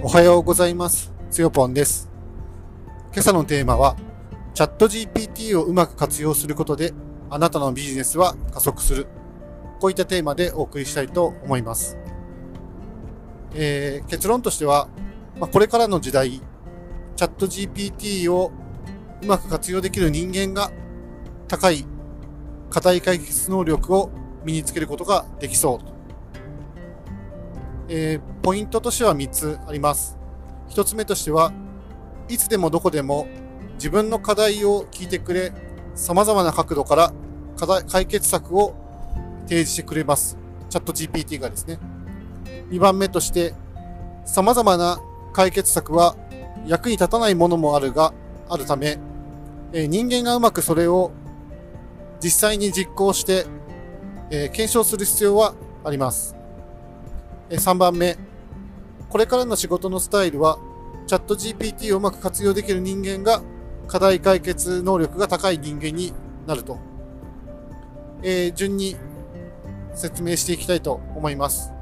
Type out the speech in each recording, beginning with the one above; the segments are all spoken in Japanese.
おはようございます。つよぽんです。今朝のテーマは、チャット GPT をうまく活用することで、あなたのビジネスは加速する。こういったテーマでお送りしたいと思います。えー結論としては、まあ、これからの時代、チャット GPT をうまく活用できる人間が高い課題解決能力を身につけることができそう。えーポイントとしては3つあります。1つ目としては、いつでもどこでも自分の課題を聞いてくれ、様々な角度から課題解決策を提示してくれます。チャット GPT がですね。2番目として、様々な解決策は役に立たないものもあるが、あるため、えー人間がうまくそれを実際に実行して、えー検証する必要はあります。3番目、これからの仕事のスタイルは、チャット GPT をうまく活用できる人間が課題解決能力が高い人間になると。えー順に説明していきたいと思います。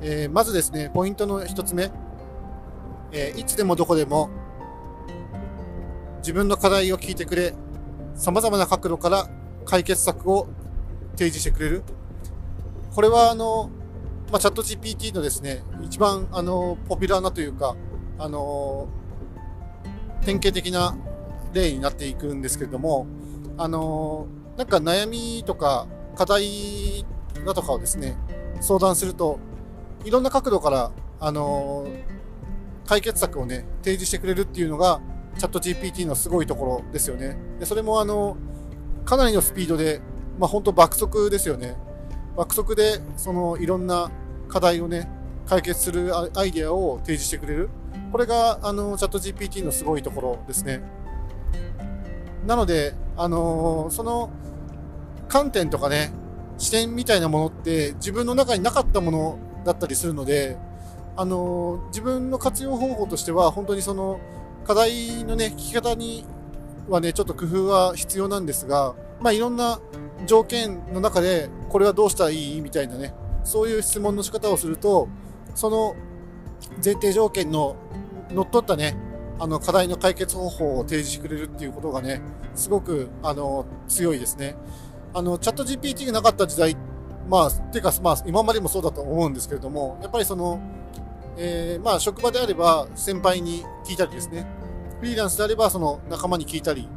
えーまずですね、ポイントの一つ目、えーいつでもどこでも自分の課題を聞いてくれ、様々な角度から解決策を提示してくれる。これはあの、まあ、チャット GPT のですね、一番あの、ポピュラーなというか、あの、典型的な例になっていくんですけれども、あの、なんか悩みとか課題だとかをですね、相談すると、いろんな角度から、あの、解決策をね、提示してくれるっていうのが、チャット GPT のすごいところですよね。でそれもあの、かなりのスピードで、まあ本当爆速ですよね。爆速で、そのいろんな課題をね、解決するアアイデアを提示してくれる。これが、あの、チャット GPT のすごいところですね。なので、あのその観点とかね、視点みたいなものって自分の中になかったものだったりするので、あの自分の活用方法としては、本当にその課題のね、聞き方にはね、ちょっと工夫は必要なんですが、まあいろんな条件の中で、これはどうしたらいいみたいなね、そういう質問の仕方をすると、その前提条件の乗っ取ったね、あの課題の解決方法を提示してくれるっていうことがね、すごくあの強いですね。あのチャット GPT がなかった時代、まあ、ていうか、まあ、今までもそうだと思うんですけれども、やっぱりその、えーまあ、職場であれば先輩に聞いたりですね、フリーランスであればその仲間に聞いたり、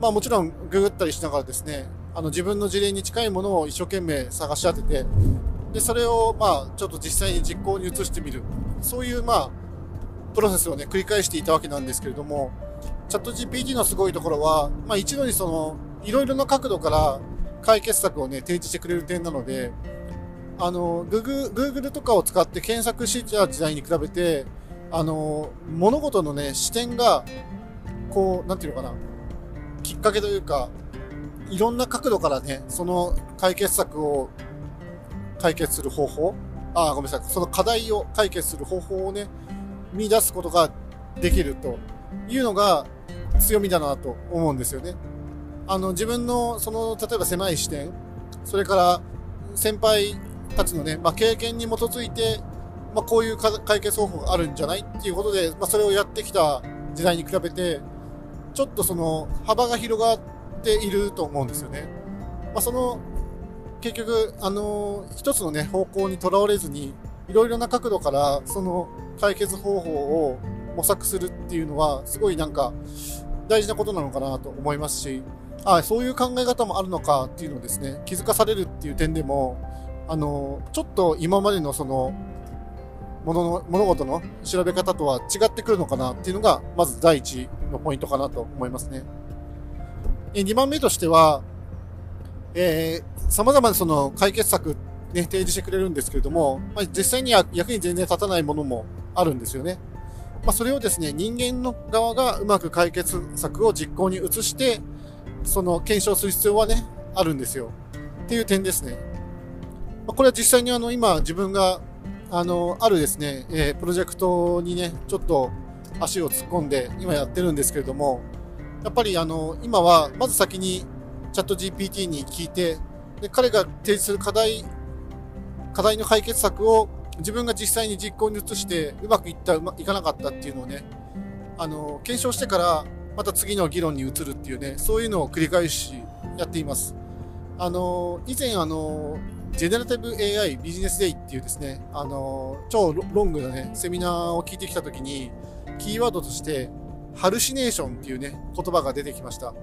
まあもちろんググったりしながらですね、あの自分の事例に近いものを一生懸命探し当てて、で、それをまあちょっと実際に実行に移してみる。そういうまあ、プロセスをね、繰り返していたわけなんですけれども、チャット GPT のすごいところは、まあ一度にその、いろいろな角度から解決策をね、提示してくれる点なので、あの、Google, とかを使って検索してた時代に比べて、あの、物事のね、視点が、こう、なんていうのかな、きっかけというか、いろんな角度からね、その解決策を解決する方法、あ、ごめんなさい、その課題を解決する方法をね、見出すことができるというのが強みだなと思うんですよね。あの、自分の、その、例えば狭い視点、それから先輩たちのね、まあ、経験に基づいて、まあ、こういう解決方法があるんじゃないっていうことで、まあ、それをやってきた時代に比べて、ちょっとその幅が広がっていると思うんですよね。まあ、その、結局、あの一つのね、方向にとらわれずに、いろいろな角度から、その解決方法を模索するっていうのは、すごいなんか、大事なことなのかなと思いますし、あそういう考え方もあるのかっていうのをですね、気づかされるっていう点でも、あの、ちょっと今までのその、ものの、物事の調べ方とは違ってくるのかなっていうのが、まず第一のポイントかなと思いますね。え2番目としては、えー、様々なその解決策、ね、提示してくれるんですけれども、まあ、実際には役に全然立たないものもあるんですよね。まあ、それをですね、人間の側がうまく解決策を実行に移して、その検証する必要はね、あるんですよ。っていう点ですね。まあ、これは実際にあの、今自分が、あの、あるですね、えープロジェクトにね、ちょっと足を突っ込んで今やってるんですけれども、やっぱりあの、今はまず先にチャット GPT に聞いて、で彼が提示する課題、課題の解決策を自分が実際に実行に移してうまくいったうまいかなかったっていうのをねあの検証してからまた次の議論に移るっていうねそういうのを繰り返しやっています。あの以前あのジェネラティブ AI ビジネスデイっていうですねあの超ロングなねセミナーを聞いてきた時にキーワードとしてハルシネーションっていうね言葉が出てきました。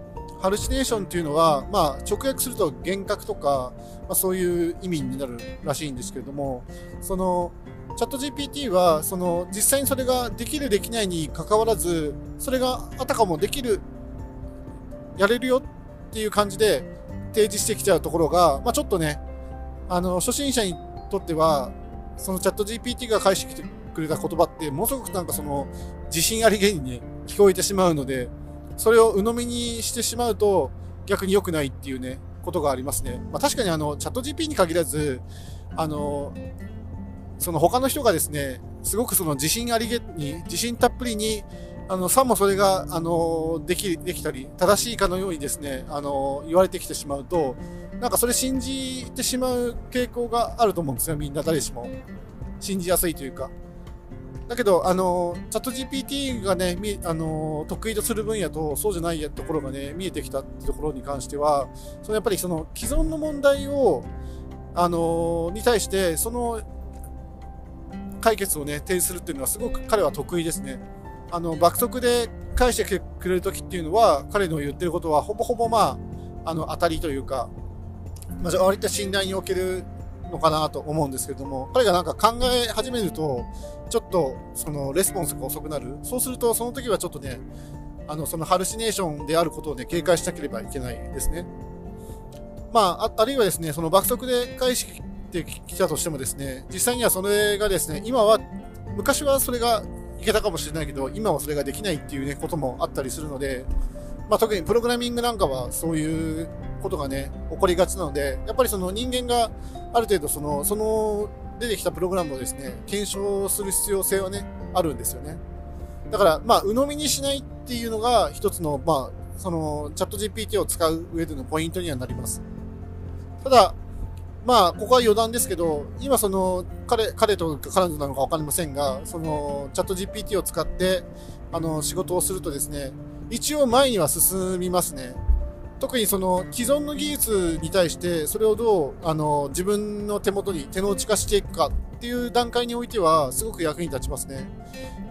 ハルシネーションっていうのは、まあ、直訳すると幻覚とか、まあ、そういう意味になるらしいんですけれども、その、チャット GPT は、その、実際にそれができる、できないに関わらず、それがあたかもできる、やれるよっていう感じで提示してきちゃうところが、まあ、ちょっとね、あの、初心者にとっては、そのチャット GPT が返してきてくれた言葉って、ものすごくなんかその、自信ありげにね、聞こえてしまうので、それを鵜呑みにしてしまうと逆に良くないっていうね、ことがありますね。まあ、確かにあの、チャット GP に限らず、あの、その他の人がですね、すごくその自信ありげに、自信たっぷりに、あの、さもそれが、あの、でき、できたり、正しいかのようにですね、あの、言われてきてしまうと、なんかそれ信じてしまう傾向があると思うんですよ、みんな誰しも。信じやすいというか。だけど、あの、チャット GPT がね、あの、得意とする分野と、そうじゃないところがね、見えてきたってところに関しては、そのやっぱりその既存の問題を、あの、に対して、その解決をね、提示するっていうのはすごく彼は得意ですね。あの、爆速で返してくれる時っていうのは、彼の言ってることはほぼほぼまあ、あの、当たりというか、まあ、割と信頼におけるのかなと思うんですけれども、彼がなんか考え始めると、ちょっとそのレスポンスが遅くなる。そうすると、その時はちょっとね、あの、そのハルシネーションであることをね、警戒しなければいけないですね。まあ、ああるいはですね、その爆速で返してきたとしてもですね、実際にはそれがですね、今は、昔はそれがいけたかもしれないけど、今はそれができないっていうね、こともあったりするので、まあ、特にプログラミングなんかはそういうことがね、起こりがちなので、やっぱりその人間がある程度その、その出てきたプログラムをですね、検証する必要性はね、あるんですよね。だから、まあ、鵜呑みにしないっていうのが一つの、まあ、その、チャット GPT を使う上でのポイントにはなります。ただ、まあ、ここは余談ですけど、今その、彼、彼と彼女なのかわかりませんが、その、チャット GPT を使って、あの、仕事をするとですね、一応前には進みますね。特にその既存の技術に対してそれをどうあの自分の手元に手の内化していくかっていう段階においてはすごく役に立ちますね。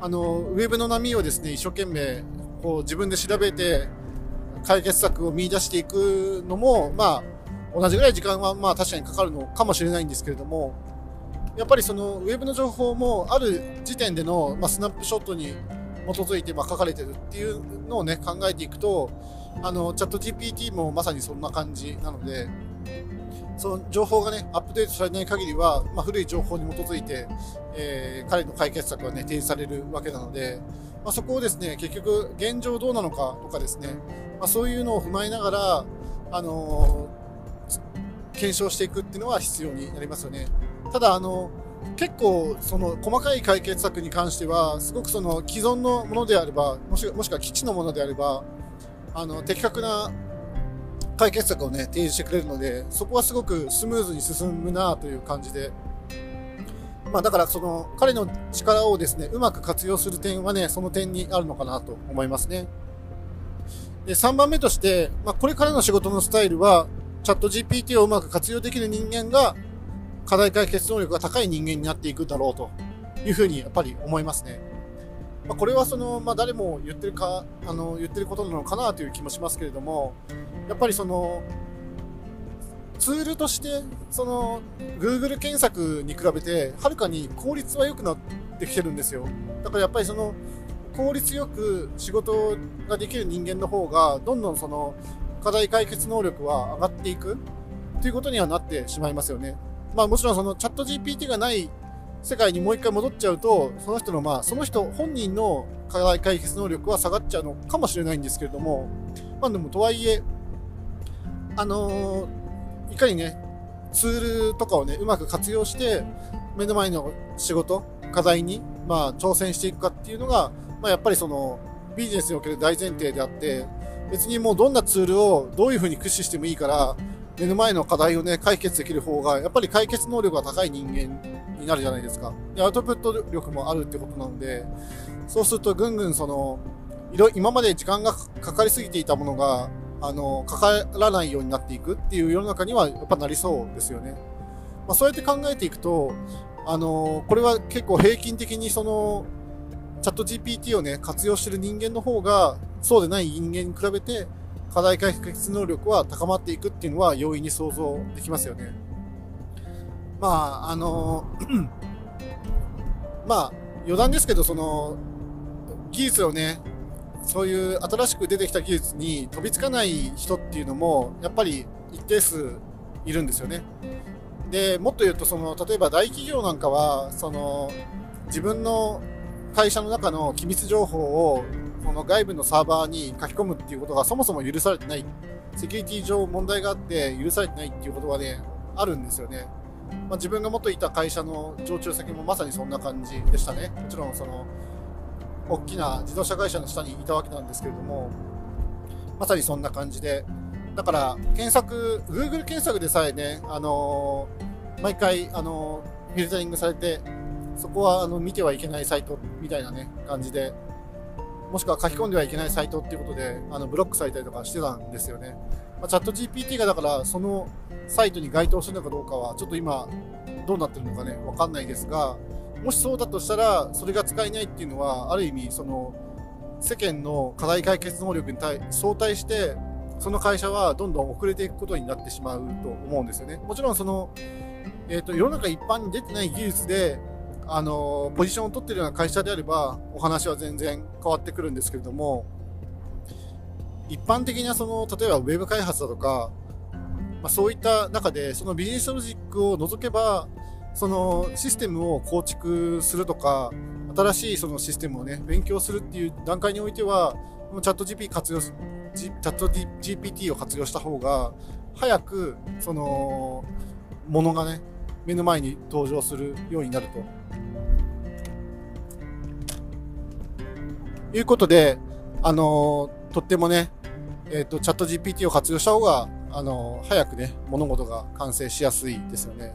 あのウェブの波をですね一生懸命こう自分で調べて解決策を見出していくのもまあ同じぐらい時間はまあ確かにかかるのかもしれないんですけれどもやっぱりそのウェブの情報もある時点での、ま、スナップショットに基づいてま書かれてるっていうのをね考えていくとあの、チャット GPT もまさにそんな感じなので、その情報がね、アップデートされない限りは、まあ、古い情報に基づいて、えー、彼の解決策はね、提示されるわけなので、まあ、そこをですね、結局、現状どうなのかとかですね、まあ、そういうのを踏まえながら、あのー、検証していくっていうのは必要になりますよね。ただ、あの結構、その細かい解決策に関しては、すごくその既存のものであれば、もしもしくは基地のものであれば、あの、的確な解決策をね、提示してくれるので、そこはすごくスムーズに進むなという感じで、まあだからその彼の力をですね、うまく活用する点はね、その点にあるのかなと思いますね。で、3番目として、まあこれからの仕事のスタイルは、チャット GPT をうまく活用できる人間が課題解決能力が高い人間になっていくだろうというふうにやっぱり思いますね。まあ、これはその、まあ、誰も言ってるかあの言ってることなのかなという気もしますけれどもやっぱりそのツールとしてその Google 検索に比べてはるかに効率は良くなってきてるんですよだからやっぱりその効率よく仕事ができる人間の方がどんどんその課題解決能力は上がっていくということにはなってしまいますよね。まあもちろんそのチャット GPT がない世界にもう一回戻っちゃうと、その人の、まあ、その人本人の課題解決能力は下がっちゃうのかもしれないんですけれども、まあでもとはいえ、あのー、いかにね、ツールとかをね、うまく活用して、目の前の仕事、課題に、まあ、挑戦していくかっていうのが、まあ、やっぱりその、ビジネスにおける大前提であって、別にもうどんなツールをどういうふうに駆使してもいいから、目の前の課題をね、解決できる方が、やっぱり解決能力が高い人間になるじゃないですか。で、アウトプット力もあるってことなので、そうするとぐんぐんその、いろ、今まで時間がかかりすぎていたものが、あの、かからないようになっていくっていう世の中にはやっぱなりそうですよね。まあ、そうやって考えていくと、あの、これは結構平均的にその、チャット GPT をね、活用してる人間の方が、そうでない人間に比べて、課題解決能力は高まっていくっていうのは容易に想像できますよね。まあ、あの、まあ、余談ですけど、その、技術をね、そういう新しく出てきた技術に飛びつかない人っていうのも、やっぱり一定数いるんですよね。で、もっと言うと、その、例えば大企業なんかは、その、自分の会社の中の機密情報を、この外部のサーバーに書き込むっていうことがそもそも許されてない。セキュリティ上問題があって許されてないっていうことはね、あるんですよね。まあ、自分が元いた会社の常駐先もまさにそんな感じでしたね。もちろんその、大きな自動車会社の下にいたわけなんですけれども、まさにそんな感じで、だから検索、Google 検索でさえね、あのー、毎回、あのー、フィルタリングされて、そこはあの見てはいけないサイトみたいなね、感じで、もしくは書き込んではいけないサイトっていうことで、あのブロックされたりとかしてたんですよね。まあ、チャット GPT がだからそのサイトに該当するのかどうかはちょっと今どうなってるのかねわかんないですがもしそうだとしたらそれが使えないっていうのはある意味その世間の課題解決能力に対相対してその会社はどんどん遅れていくことになってしまうと思うんですよねもちろんその、えーと、世の中一般に出てない技術であのポジションを取ってるような会社であればお話は全然変わってくるんですけれども一般的なその例えばウェブ開発だとか、まあ、そういった中でそのビジネスロジックを除けばそのシステムを構築するとか新しいそのシステムをね勉強するっていう段階においてはチャット GP 活用チャット GPT を活用した方が早くそのものがね目の前に登場するようになると。いうことで、あのとってもね、えっ、ー、と、チャット GPT を活用した方が、あの、早くね、物事が完成しやすいですよね。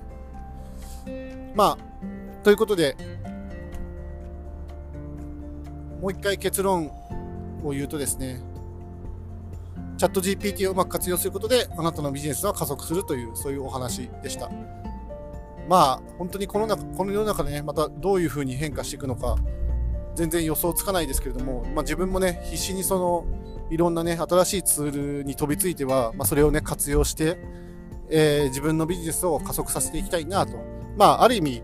まあ、ということで、もう一回結論を言うとですね、チャット GPT をうまく活用することで、あなたのビジネスは加速するという、そういうお話でした。まあ、本当にこの中、この世の中でね、またどういうふうに変化していくのか、全然予想つかないですけれども、まあ、自分もね、必死にその、いろんなね、新しいツールに飛びついては、まあ、それをね、活用して、えー、自分のビジネスを加速させていきたいなと。まあ、ある意味、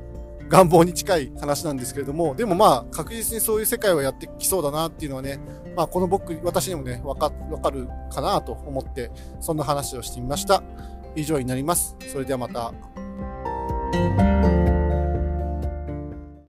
願望に近い話なんですけれども、でもまあ、確実にそういう世界をやってきそうだなっていうのはね、まあ、この僕、私にもね、わか、わかるかなと思って、そんな話をしてみました。以上になります。それではまた。